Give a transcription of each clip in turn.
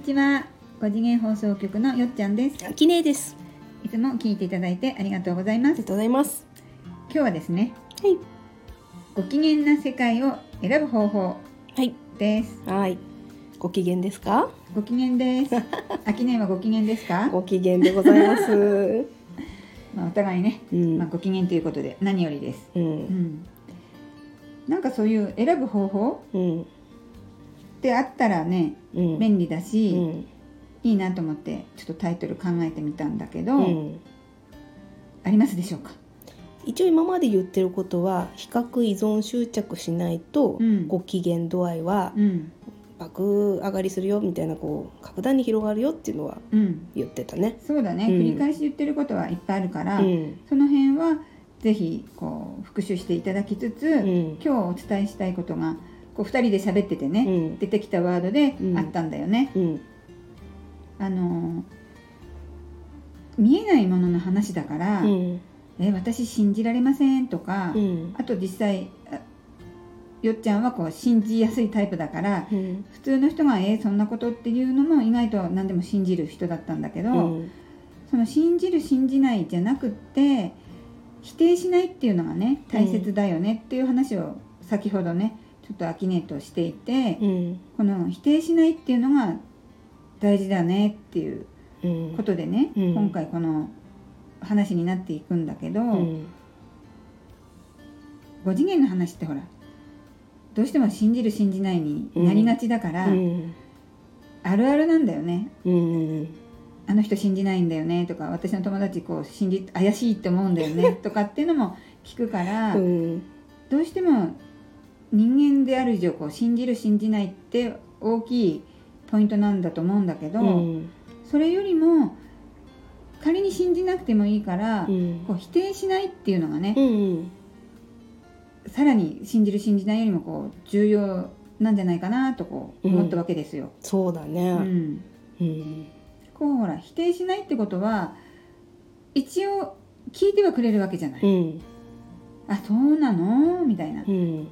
にちは。五次元放送局のよっちゃんです。きれいです。いつも聞いていただいてありがとうございます。ありがとうございます。今日はですね、はい。ご機嫌な世界を選ぶ方法はい。です。はい。ご機嫌ですか？ご機嫌です。あきねはご機嫌ですか？ご機嫌でございます。まあお互いね、うん。まあご機嫌ということで何よりです。う。うんん。なんかそういう選ぶ方法うん。ってあったらね、うん。便利だし、うん。いいなと思ってちょっとタイトル考えてみたんだけど、うん。ありますでしょうか？一応今まで言ってることは比較依存執着しないと、うんご機嫌度合いはうん爆上がりするよみたいなこう格段に広がるよっていうのはうん。言ってたね。そうだね、うん繰り返し言ってることはいっぱいあるから、うん。その辺はぜひこう復習していただきつつ、うん。今日お伝えしたいことがこう2人で喋っててね、うん出てきたワードでうんあったんだよね。うん。あの見えないものの話だから「うん。え私信じられません」とか、うん。あと実際あよっちゃんはこう信じやすいタイプだからうん。普通の人が「えそんなこと」っていうのも意外と何でも信じる人だったんだけど、うん。その信じる信じないじゃなくって否定しないっていうのがね大切だよねっていう話を先ほどねちょっとアキネートしていて、うん。この否定しないっていうのが大事だねっていううん。ことでね、うん今回この話になっていくんだけど、うん。5次元の話ってほらどうしても信じる信じないになりがちだから、うん。あるあるなんだよねうん。あの人信じないんだよねとか私の友達こう信じ怪しいって思うんだよねとかっていうのも聞くから、うん。どうしても人間である以上こう信じる信じないって大きいポイントなんだと思うんだけど、うん。それよりも仮に信じなくてもいいから、うん。こう否定しないっていうのがね、うん。さらに信じる信じないよりもこう重要なんじゃないかなとこう思ったわけですよ。そうだね。うんうん。こうほら否定しないってことは一応聞いてはくれるわけじゃない。うん。あそうなの？みたいなう。ん。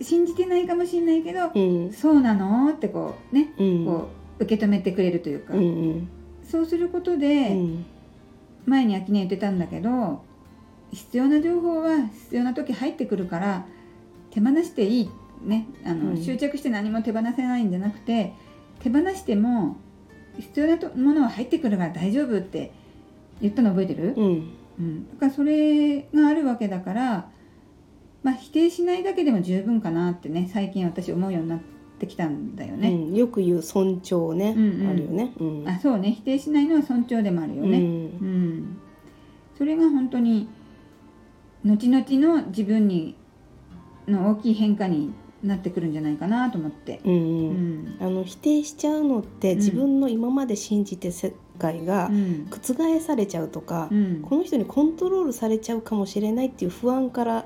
信じてないかもしれないけど、うん。そうなの？ってこうね、うん。こう受け止めてくれるというか、うん。そうすることうで、ん。前に秋音言ってたんだけど必要な情報は必要な時入ってくるから手放していいねあの、うん執着して何も手放せないんじゃなくて手放しても必要なとものは入ってくるから大丈夫って言ったの覚えてる、うん。うん、だからそれがあるわけだから、まあ、否定しないだけでも十分かなってね最近私思うようになってきたんだよね。うん。よく言う尊重ね。うんうんあるよね。うん。あそうね否定しないのは尊重でもあるよね。うんうん、それが本当に後々の自分にの大きい変化になってくるんじゃないかなと思って。うん。あの否定しちゃうのってうん自分の今まで信じて世界がうん覆されちゃうとかう、んこの人にコントロールされちゃうかもしれないっていう不安から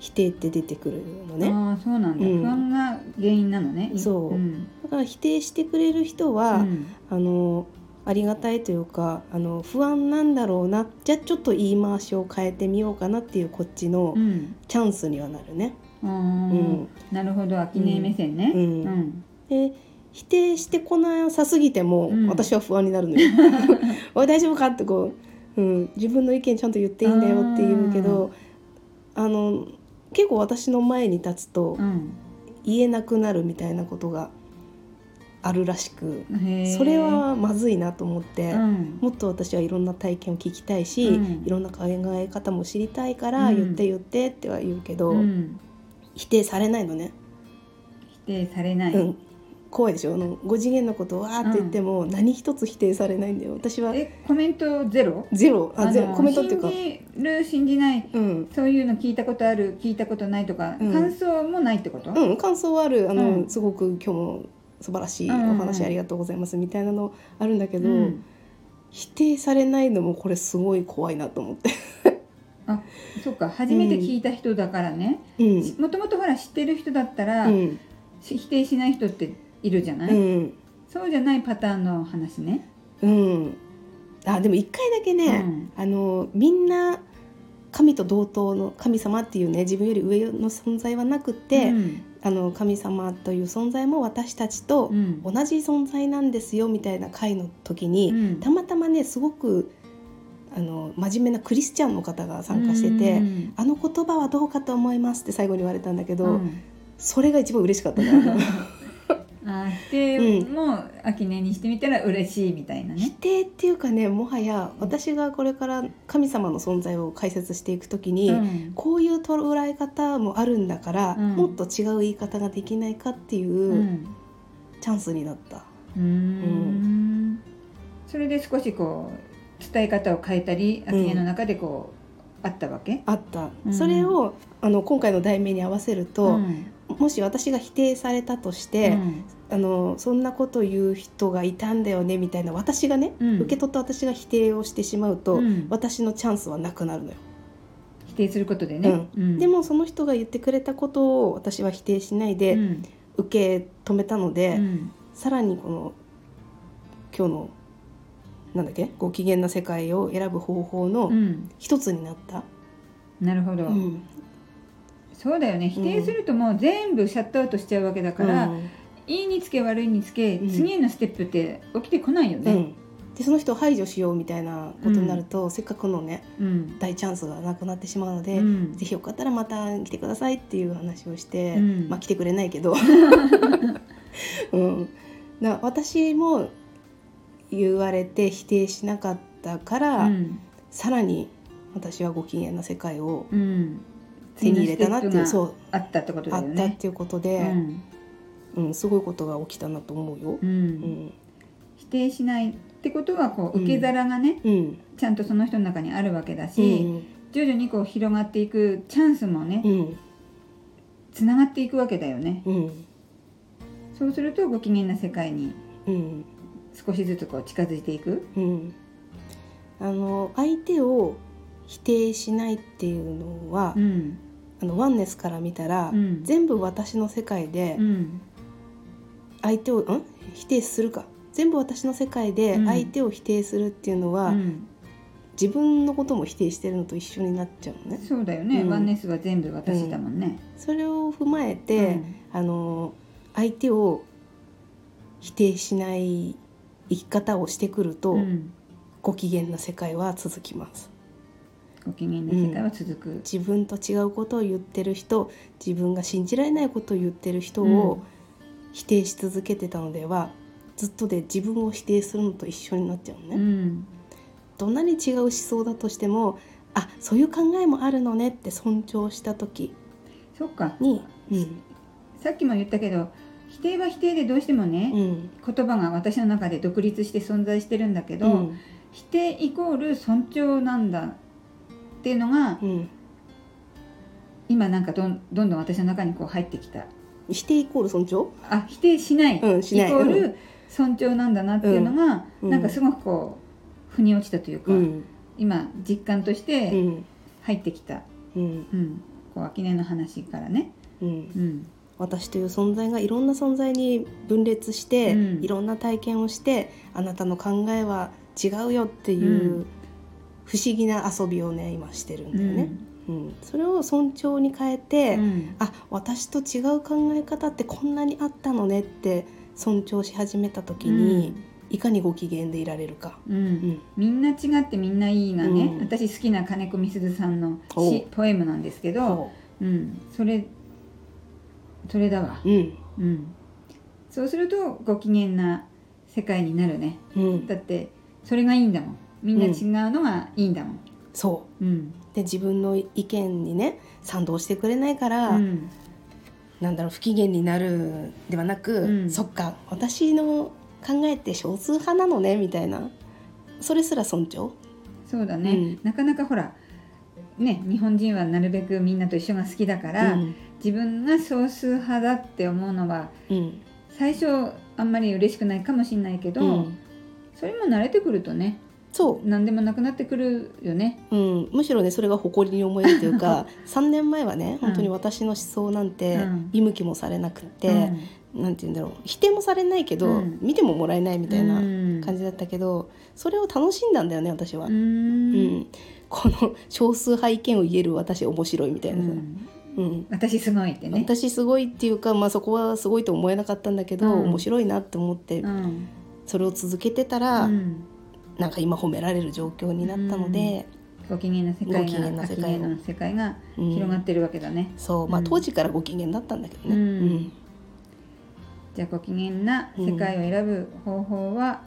否定って出てくるのね。ああそうなんだ、うん。不安が原因なのね。そう。うん。だから否定してくれる人は、うん。あのありがたいというかあの不安なんだろうな。じゃあちょっと言い回しを変えてみようかなっていうこっちのうん。チャンスにはなるね。うん。なるほど。秋音目線ね。うん。うん。で否定してこなさすぎても、うん。私は不安になるのよ。おい大丈夫かってこう、うん、自分の意見ちゃんと言っていいんだよって言うけどあの結構私の前に立つとうん。言えなくなるみたいなことがあるらしくそれはまずいなと思って。うん。もっと私はいろんな体験を聞きたいし、うん。いろんな考え方も知りたいから、うん。言って言ってっては言うけど、うん。否定されないのね、否定されない。うん、怖いでしょあの5次元のことをわーって言っても、何一つ否定されないんだよ。私はえコメントゼロ？ゼロ。あゼロ。のコメントっていうか。信じる信じないうん、そういうの聞いたことある聞いたことないとか、うん。感想もないってこと、うん、感想はある。あの、うん。すごく今日も素晴らしいお話ありがとうございますみたいなのあるんだけど、うん。否定されないのもこれすごい怖いなと思って。あそっか。初めて聞いた人だからね、うん。もともとほら知ってる人だったら、うん。し否定しない人っているじゃない、うん。そうじゃないパターンの話ね。うん、あでも一回だけね、うん。あのみんな神と同等の神様っていうね自分より上の存在はなくって、うん。あの神様という存在も私たちとうん。同じ存在なんですよみたいな回の時に、うん。たまたまねすごくあの真面目なクリスチャンの方が参加してて「うん。あの言葉はどうかと思います」って最後に言われたんだけど、うん。それが一番嬉しかったからあー否定も秋音にしてみたら嬉しいみたいな否ね。定っていうかねもはや私がこれから神様の存在を解説していく時に、うん。こういう捉え方もあるんだから、うん。もっと違う言い方ができないかっていううん。チャンスになった。うーん。それで少しこう伝え方を変えたり秋音の中でこう、あったわけ？あった、うん。それをあの今回の題名に合わせると、ん。もし私が否定されたとして、うんあのそんなこと言う人がいたんだよねみたいな私がね、うん。受け取った私が否定をしてしまうと、うん。私のチャンスはなくなるのよ、否定することでね、うん。でもその人が言ってくれたことを私は否定しないでうん。受け止めたので、うん。さらにこの今日のなんだっけご機嫌な世界を選ぶ方法のうん。一つになった、なるほど、うん。そうだよね。否定するともう全部シャットアウトしちゃうわけだから、うんいいにつけ悪いにつけ、うん。次へのステップって起きてこないよね。うん。でその人を排除しようみたいなことになると、せっかくのねうん。大チャンスがなくなってしまうので、うん。ぜひよかったらまた来てくださいっていう話をして、うん。まあ来てくれないけど、うん、な私も言われて否定しなかったから、うん。さらに私はご機嫌な世界をうん。手に入れたなっていうそう。あったってことだあよね。ったっていうことで、うんすごいことが起きたなと思うよ。うん。うん否定しないってことはこううん受け皿がね、うん。ちゃんとその人の中にあるわけだうし、ん。徐々にこう広がっていくチャンスもねうん。つながっていくわけだよね。うん。そうするとご機嫌な世界にうん。少しずつこう近づいていく。うん。あの相手を否定しないっていうのは、うん。あのワンネスから見たら、うん。全部私の世界でうん相手を、ん、否定するか。全部私の世界でうん。相手を否定するっていうのは、うん。自分のことも否定してるのと一緒になっちゃうのね。そうだよね、うん。ワンネスは全部私だもんね。それを踏まえて、あの相手を否定しない生き方をしてくると、うん。うんご機嫌な世界は続きます。ご機嫌な世界は続く。自分と違うことを言ってる人自分が信じられないことを言ってる人を否定し続けてたのでは、ずっとで自分を否定するのと一緒になっちゃうのね、うんどんなに違う思想だとしてもあそういう考えもあるのねって尊重した時そっか。に、うん。さっきも言ったけど否定は否定でどうしてもね、うん。言葉が私の中で独立して存在してるんだけど、うん。否定イコール尊重なんだっていうのがうん、今なんかどんどんどん私の中にこう入ってきた否定イコール尊重？あ否定しない、うんしない。イコール尊重なんだなっていうのが、うん。なんかすごくこう腑に落ちたというか、うん。今実感としうてん。入ってきた、うん。うん。こう秋音の話からね、うん。うん。私という存在がいろんな存在に分裂して、うん。いろんな体験をしてあなたの考えは違うよっていう、うん。不思議な遊びをね今してるんだよね、うんうん。それを尊重に変えて、うん。あ私と違う考え方ってこんなにあったのねって尊重し始めた時に、いかにご機嫌でいられるか。うん。うん。みんな違ってみんないいがね、うん。私好きな金子みすずさんのポエムなんですけど、そう。ん、それそれだわ、ううん。うん、そうするとご機嫌な世界になるね。うん、だってそれがいいんだもん。みんな違うのがいいんだもん、そう。ん。うで自分の意見にね賛同してくれないから、うん。なんだろう不機嫌になるではなく、うん。そっか私の考えって少数派なのねみたいな。それすら尊重。そうだね、うん。なかなかほらね日本人はなるべくみんなと一緒が好きだから、うん。自分が少数派だって思うのはうん。最初あんまり嬉しくないかもしれないけど、うん。それも慣れてくるとねそ何でもなくなってくるよね。う、うん、むしろねそれが誇りに思えるというか 3年前はねうん。本当に私の思想なんてうん。見向きもされなくって、なんて言うんだろう。否定もされないけど、うん。見てももらえないみたいなうん。感じだったけど、それを楽しんだんだよね私は。ううん。ん。この少数派意見を言える私面白いみたいなさ、うん。うん。私すごいってね。私すごいっていうか、まあ、そこはすごいと思えなかったんだけど、うん。面白いなって思ってうん。それを続けてたら、うんなんか今褒められる状況になったので、ご機嫌な世界ご機嫌がな世界秋の世界がうん。広がってるわけだね、そうまあうん。当時からご機嫌だったんだけどね。うん。じゃあご機嫌な世界を選ぶ方法は、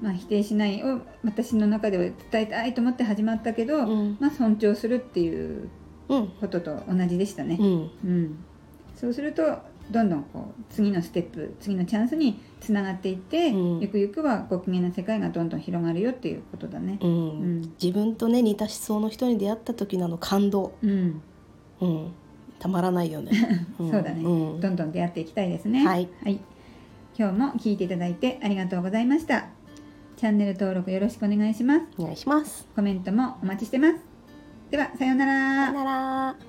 まあ、否定しないを私の中では伝えたいと思って始まったけど、うん。まあ、尊重するっていううん。ことと同じでしたね。う、ん。うん。そうするとどんどんこう次のステップ次のチャンスにつながっていって、うん。ゆくゆくはご機嫌な世界がどんどん広がるよっていうことだね。うん。うん。自分とね似た思想の人に出会った時のあの感動、うん、うん、たまらないよね。ん。そうだね、うん。どんどん出会っていきたいですね。はい、今日も聞いていただいてありがとうございました。チャンネル登録よろしくお願いします。お願いします。コメントもお待ちしてます。ではさようなら。さよなら。